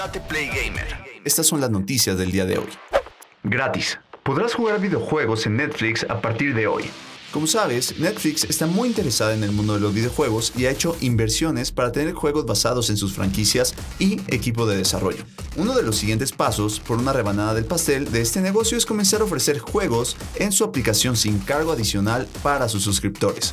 Date Play Gamer. Estas son las noticias del día de hoy. Gratis. Podrás jugar videojuegos en Netflix a partir de hoy. Como sabes, Netflix está muy interesada en el mundo de los videojuegos y ha hecho inversiones para tener juegos basados en sus franquicias y equipo de desarrollo. Uno de los siguientes pasos por una rebanada del pastel de este negocio es comenzar a ofrecer juegos en su aplicación sin cargo adicional para sus suscriptores.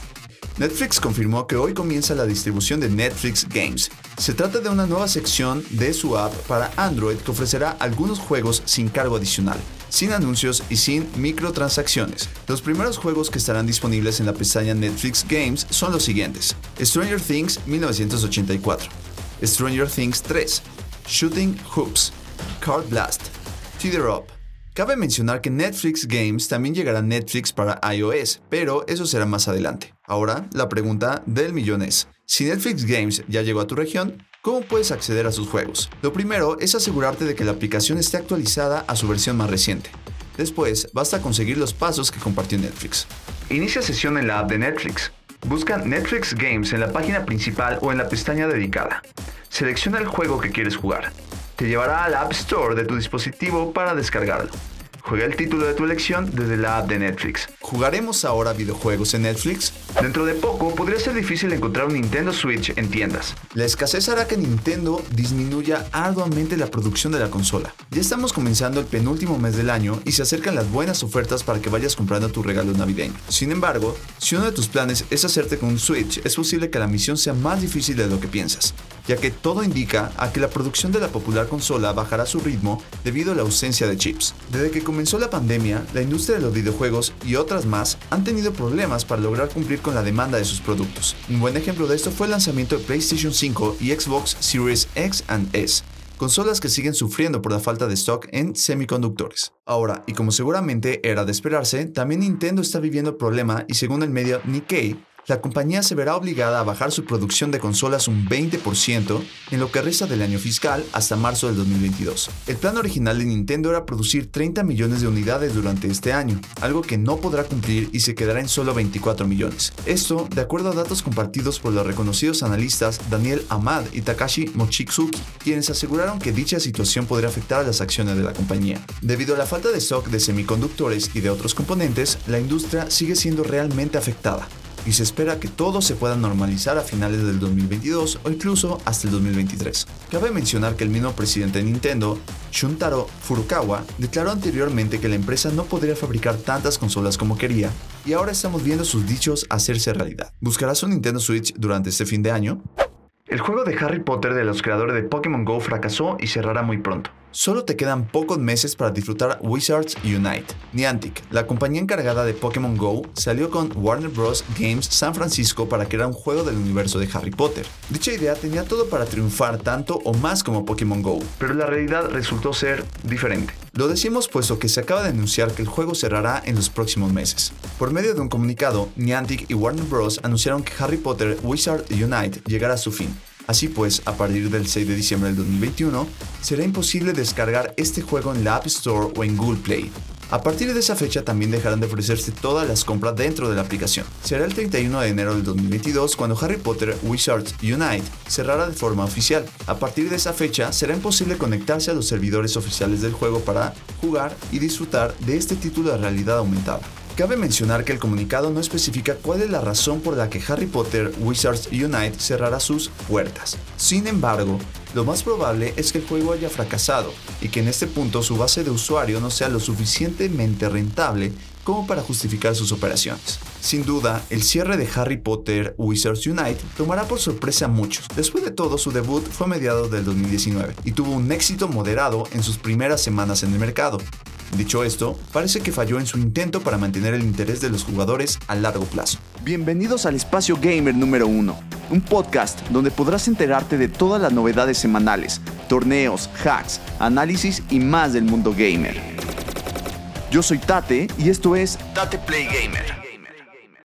Netflix confirmó que hoy comienza la distribución de Netflix Games. Se trata de una nueva sección de su app para Android que ofrecerá algunos juegos sin cargo adicional, sin anuncios y sin microtransacciones. Los primeros juegos que estarán disponibles en la pestaña Netflix Games son los siguientes: Stranger Things 1984, Stranger Things 3, Shooting Hoops, Card Blast, Teeter Up, Cabe mencionar que Netflix Games también llegará a Netflix para iOS, pero eso será más adelante. Ahora, la pregunta del millón es, si Netflix Games ya llegó a tu región, ¿cómo puedes acceder a sus juegos? Lo primero es asegurarte de que la aplicación esté actualizada a su versión más reciente. Después, basta conseguir los pasos que compartió Netflix. Inicia sesión en la app de Netflix. Busca Netflix Games en la página principal o en la pestaña dedicada. Selecciona el juego que quieres jugar te llevará al App Store de tu dispositivo para descargarlo. Juega el título de tu elección desde la app de Netflix. ¿Jugaremos ahora videojuegos en Netflix? Dentro de poco podría ser difícil encontrar un Nintendo Switch en tiendas. La escasez hará que Nintendo disminuya arduamente la producción de la consola. Ya estamos comenzando el penúltimo mes del año y se acercan las buenas ofertas para que vayas comprando tu regalo navideño. Sin embargo, si uno de tus planes es hacerte con un Switch, es posible que la misión sea más difícil de lo que piensas ya que todo indica a que la producción de la popular consola bajará su ritmo debido a la ausencia de chips. Desde que comenzó la pandemia, la industria de los videojuegos y otras más han tenido problemas para lograr cumplir con la demanda de sus productos. Un buen ejemplo de esto fue el lanzamiento de PlayStation 5 y Xbox Series X and S, consolas que siguen sufriendo por la falta de stock en semiconductores. Ahora, y como seguramente era de esperarse, también Nintendo está viviendo el problema y según el medio Nikkei, la compañía se verá obligada a bajar su producción de consolas un 20% en lo que resta del año fiscal hasta marzo del 2022. El plan original de Nintendo era producir 30 millones de unidades durante este año, algo que no podrá cumplir y se quedará en solo 24 millones. Esto, de acuerdo a datos compartidos por los reconocidos analistas Daniel Ahmad y Takashi Mochitsuki, quienes aseguraron que dicha situación podría afectar a las acciones de la compañía. Debido a la falta de stock de semiconductores y de otros componentes, la industria sigue siendo realmente afectada y se espera que todo se pueda normalizar a finales del 2022 o incluso hasta el 2023. Cabe mencionar que el mismo presidente de Nintendo, Shuntaro Furukawa, declaró anteriormente que la empresa no podría fabricar tantas consolas como quería y ahora estamos viendo sus dichos hacerse realidad. ¿Buscarás un Nintendo Switch durante este fin de año? El juego de Harry Potter de los creadores de Pokémon Go fracasó y cerrará muy pronto. Solo te quedan pocos meses para disfrutar Wizards Unite. Niantic, la compañía encargada de Pokémon Go, salió con Warner Bros. Games San Francisco para crear un juego del universo de Harry Potter. Dicha idea tenía todo para triunfar tanto o más como Pokémon Go, pero la realidad resultó ser diferente. Lo decimos puesto que se acaba de anunciar que el juego cerrará en los próximos meses. Por medio de un comunicado, Niantic y Warner Bros. anunciaron que Harry Potter Wizards Unite llegará a su fin. Así pues, a partir del 6 de diciembre del 2021, será imposible descargar este juego en la App Store o en Google Play. A partir de esa fecha también dejarán de ofrecerse todas las compras dentro de la aplicación. Será el 31 de enero del 2022 cuando Harry Potter Wizards Unite cerrará de forma oficial. A partir de esa fecha será imposible conectarse a los servidores oficiales del juego para jugar y disfrutar de este título de realidad aumentada. Cabe mencionar que el comunicado no especifica cuál es la razón por la que Harry Potter Wizards Unite cerrará sus puertas. Sin embargo, lo más probable es que el juego haya fracasado y que en este punto su base de usuario no sea lo suficientemente rentable como para justificar sus operaciones. Sin duda, el cierre de Harry Potter Wizards Unite tomará por sorpresa a muchos. Después de todo, su debut fue a mediados del 2019 y tuvo un éxito moderado en sus primeras semanas en el mercado. Dicho esto, parece que falló en su intento para mantener el interés de los jugadores a largo plazo. Bienvenidos al Espacio Gamer número 1, un podcast donde podrás enterarte de todas las novedades semanales, torneos, hacks, análisis y más del mundo gamer. Yo soy Tate y esto es Tate Play Gamer.